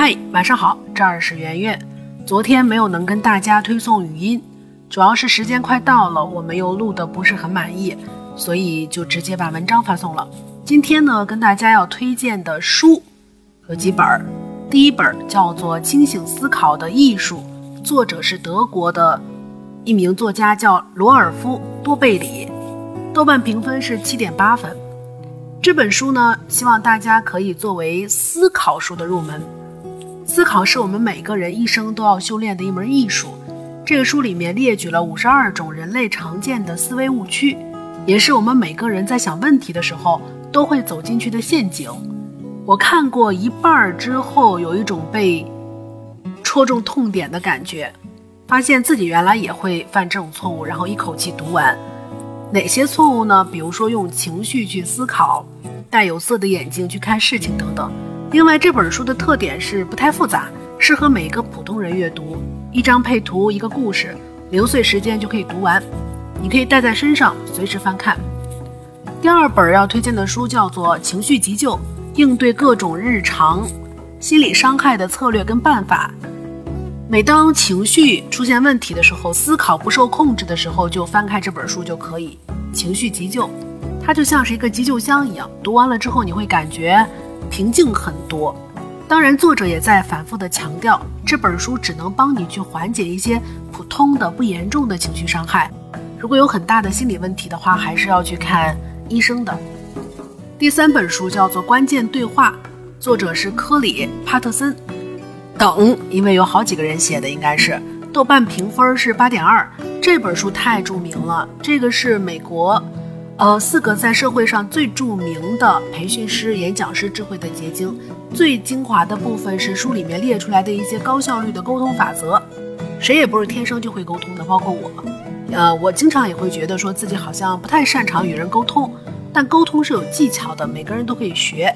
嗨，晚上好，这儿是圆圆。昨天没有能跟大家推送语音，主要是时间快到了，我们又录的不是很满意，所以就直接把文章发送了。今天呢，跟大家要推荐的书有几本儿。第一本叫做《清醒思考的艺术》，作者是德国的一名作家，叫罗尔夫·多贝里，豆瓣评分是七点八分。这本书呢，希望大家可以作为思考书的入门。思考是我们每个人一生都要修炼的一门艺术。这个书里面列举了五十二种人类常见的思维误区，也是我们每个人在想问题的时候都会走进去的陷阱。我看过一半儿之后，有一种被戳中痛点的感觉，发现自己原来也会犯这种错误，然后一口气读完。哪些错误呢？比如说用情绪去思考，戴有色的眼睛去看事情等等。另外，这本书的特点是不太复杂，适合每个普通人阅读。一张配图，一个故事，零碎时间就可以读完。你可以带在身上，随时翻看。第二本要推荐的书叫做《情绪急救：应对各种日常心理伤害的策略跟办法》。每当情绪出现问题的时候，思考不受控制的时候，就翻开这本书就可以。情绪急救，它就像是一个急救箱一样，读完了之后你会感觉。平静很多，当然，作者也在反复的强调，这本书只能帮你去缓解一些普通的、不严重的情绪伤害。如果有很大的心理问题的话，还是要去看医生的。第三本书叫做《关键对话》，作者是科里·帕特森等，因为有好几个人写的，应该是豆瓣评分是八点二。这本书太著名了，这个是美国。呃，四个在社会上最著名的培训师、演讲师智慧的结晶，最精华的部分是书里面列出来的一些高效率的沟通法则。谁也不是天生就会沟通的，包括我。呃，我经常也会觉得说自己好像不太擅长与人沟通，但沟通是有技巧的，每个人都可以学。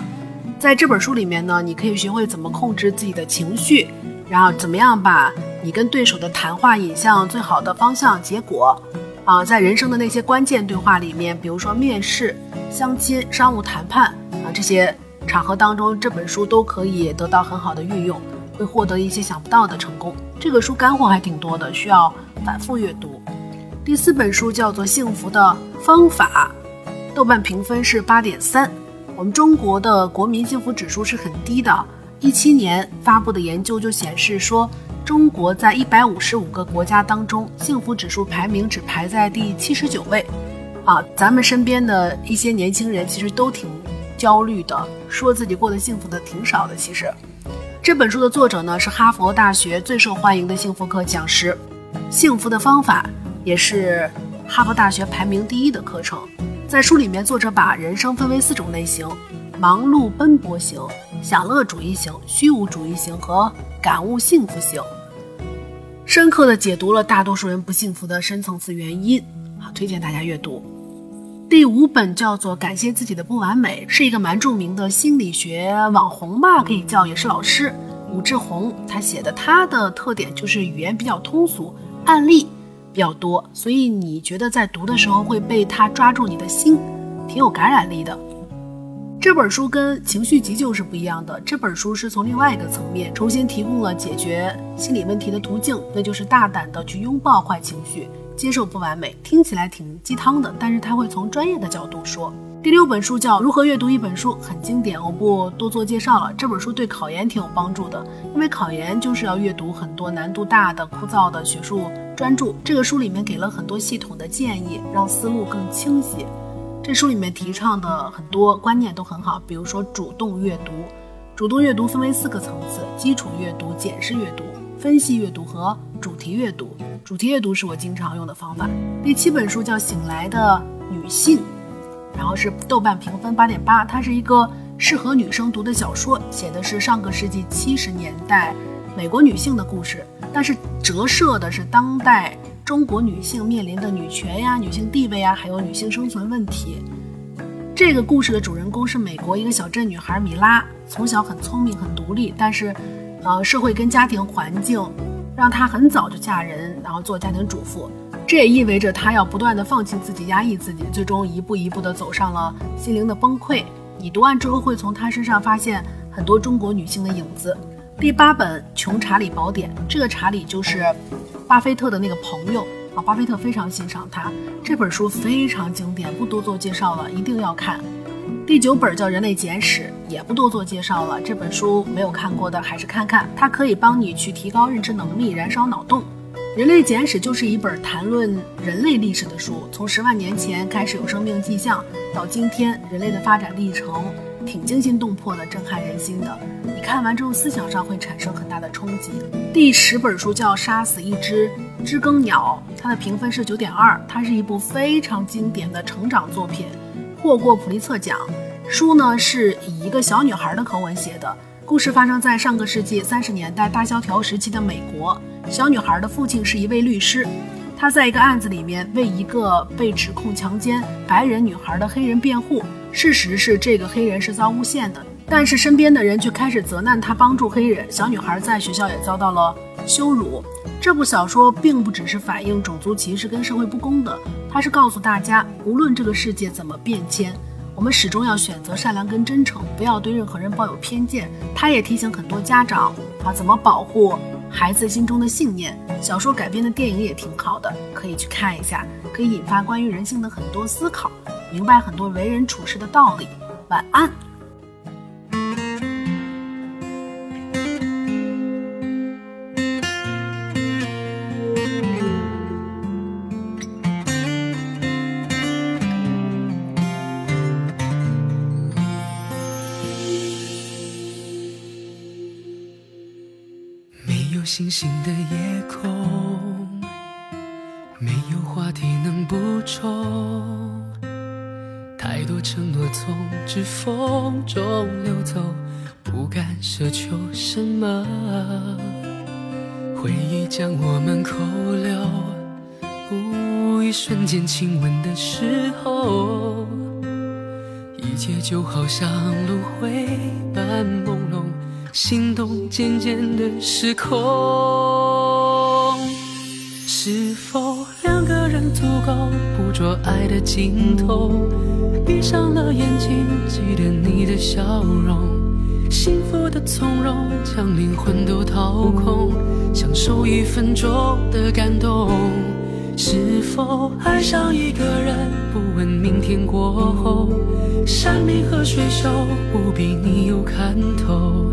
在这本书里面呢，你可以学会怎么控制自己的情绪，然后怎么样把你跟对手的谈话引向最好的方向结果。啊，在人生的那些关键对话里面，比如说面试、相亲、商务谈判啊这些场合当中，这本书都可以得到很好的运用，会获得一些想不到的成功。这个书干货还挺多的，需要反复阅读。第四本书叫做《幸福的方法》，豆瓣评分是八点三。我们中国的国民幸福指数是很低的，一七年发布的研究就显示说。中国在一百五十五个国家当中，幸福指数排名只排在第七十九位，啊，咱们身边的一些年轻人其实都挺焦虑的，说自己过得幸福的挺少的。其实，这本书的作者呢是哈佛大学最受欢迎的幸福课讲师，幸福的方法也是哈佛大学排名第一的课程。在书里面，作者把人生分为四种类型：忙碌奔波型、享乐主义型、虚无主义型和。感悟幸福型，深刻的解读了大多数人不幸福的深层次原因。好，推荐大家阅读。第五本叫做《感谢自己的不完美》，是一个蛮著名的心理学网红吧，可以叫也是老师武志红他写的。他的特点就是语言比较通俗，案例比较多，所以你觉得在读的时候会被他抓住你的心，挺有感染力的。这本书跟情绪急救是不一样的。这本书是从另外一个层面重新提供了解决心理问题的途径，那就是大胆的去拥抱坏情绪，接受不完美。听起来挺鸡汤的，但是他会从专业的角度说。第六本书叫《如何阅读一本书》，很经典，我不多做介绍了。这本书对考研挺有帮助的，因为考研就是要阅读很多难度大的、枯燥的学术专著。这个书里面给了很多系统的建议，让思路更清晰。这书里面提倡的很多观念都很好，比如说主动阅读。主动阅读分为四个层次：基础阅读、简式阅读、分析阅读和主题阅读。主题阅读是我经常用的方法。第七本书叫《醒来的女性》，然后是豆瓣评分八点八，它是一个适合女生读的小说，写的是上个世纪七十年代美国女性的故事，但是折射的是当代。中国女性面临的女权呀、女性地位呀，还有女性生存问题。这个故事的主人公是美国一个小镇女孩米拉，从小很聪明、很独立，但是，呃，社会跟家庭环境让她很早就嫁人，然后做家庭主妇。这也意味着她要不断的放弃自己、压抑自己，最终一步一步的走上了心灵的崩溃。你读完之后会从她身上发现很多中国女性的影子。第八本《穷查理宝典》，这个查理就是巴菲特的那个朋友啊，巴菲特非常欣赏他。这本书非常经典，不多做介绍了，一定要看。第九本叫《人类简史》，也不多做介绍了。这本书没有看过的还是看看，它可以帮你去提高认知能力，燃烧脑洞。《人类简史》就是一本谈论人类历史的书，从十万年前开始有生命迹象，到今天人类的发展历程，挺惊心动魄的，震撼人心的。你看完之后，思想上会产生很大的冲击。第十本书叫《杀死一只知更鸟》，它的评分是九点二，它是一部非常经典的成长作品，获过普利策奖。书呢是以一个小女孩的口吻写的，故事发生在上个世纪三十年代大萧条时期的美国。小女孩的父亲是一位律师，他在一个案子里面为一个被指控强奸白人女孩的黑人辩护。事实是这个黑人是遭诬陷的，但是身边的人却开始责难他帮助黑人。小女孩在学校也遭到了羞辱。这部小说并不只是反映种族歧视跟社会不公的，它是告诉大家，无论这个世界怎么变迁，我们始终要选择善良跟真诚，不要对任何人抱有偏见。他也提醒很多家长啊，怎么保护。孩子心中的信念，小说改编的电影也挺好的，可以去看一下，可以引发关于人性的很多思考，明白很多为人处事的道理。晚安。星星的夜空，有话题能补充。太多承诺从指缝中流走，不敢奢求什么。回忆将我们扣留，一瞬间亲吻的时候，一切就好像轮回般朦胧。心动渐渐的失控，是否够捕捉爱的尽头？闭上了眼睛，记得你的笑容，幸福的从容，将灵魂都掏空，享受一分钟的感动。是否爱上一个人，不问明天过后，山明和水秀，不比你有看头。